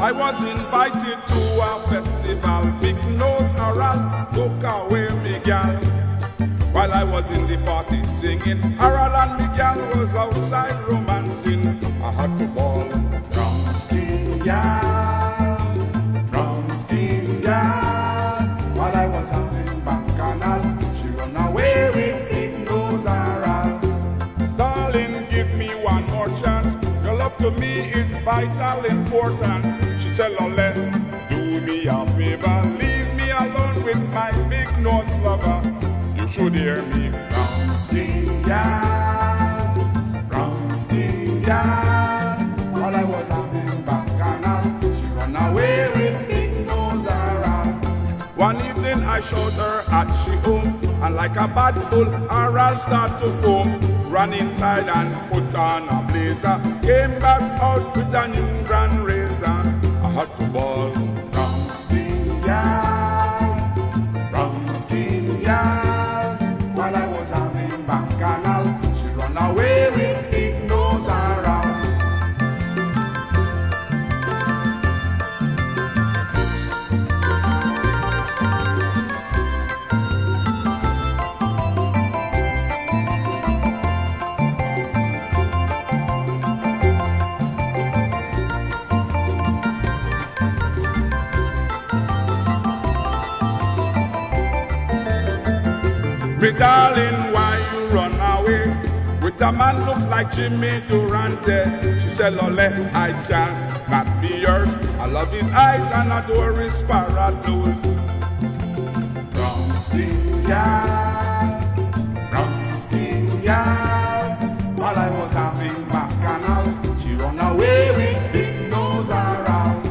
I was invited to a festival, big nose Harold, took away me gal. While I was in the party singing, Harold and me gal was outside romancing. I had to ball. Brown skin gal, brown skin gal. While I was having bacchanal, she run away with big nose Harold. Darling, give me one more chance. Your love to me is vital important. Do me a favor. Leave me alone with my big nose lover. You should hear me. Brown skin brown skin I was she run away with big nose. One evening I showed her at she home, and like a bad bull, Harold start to foam. Ran inside and put on a blazer. Came back out with a new grand I to ball. Me darling, why you run away? With a man look like Jimmy Durante. She said, Lole, I can not be yours. I love his eyes and adore his nose. Brown skin gal, brown skin gal. While I was having bacchanal, she run away with big nose around.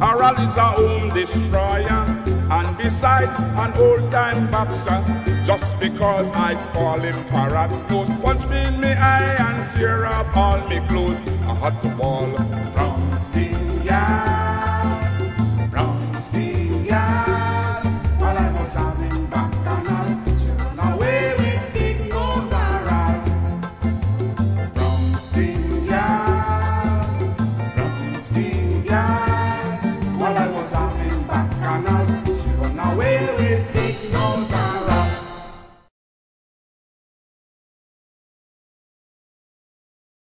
Harold is a home destroyer, and beside an old time boxer just because I call him Parados. Punch me in me eye and tear off all me clothes. I had to fall from Sting from Sting While I was having back canal, she ran away with Big Nose Harold. From Sting from Sting Yard. While I was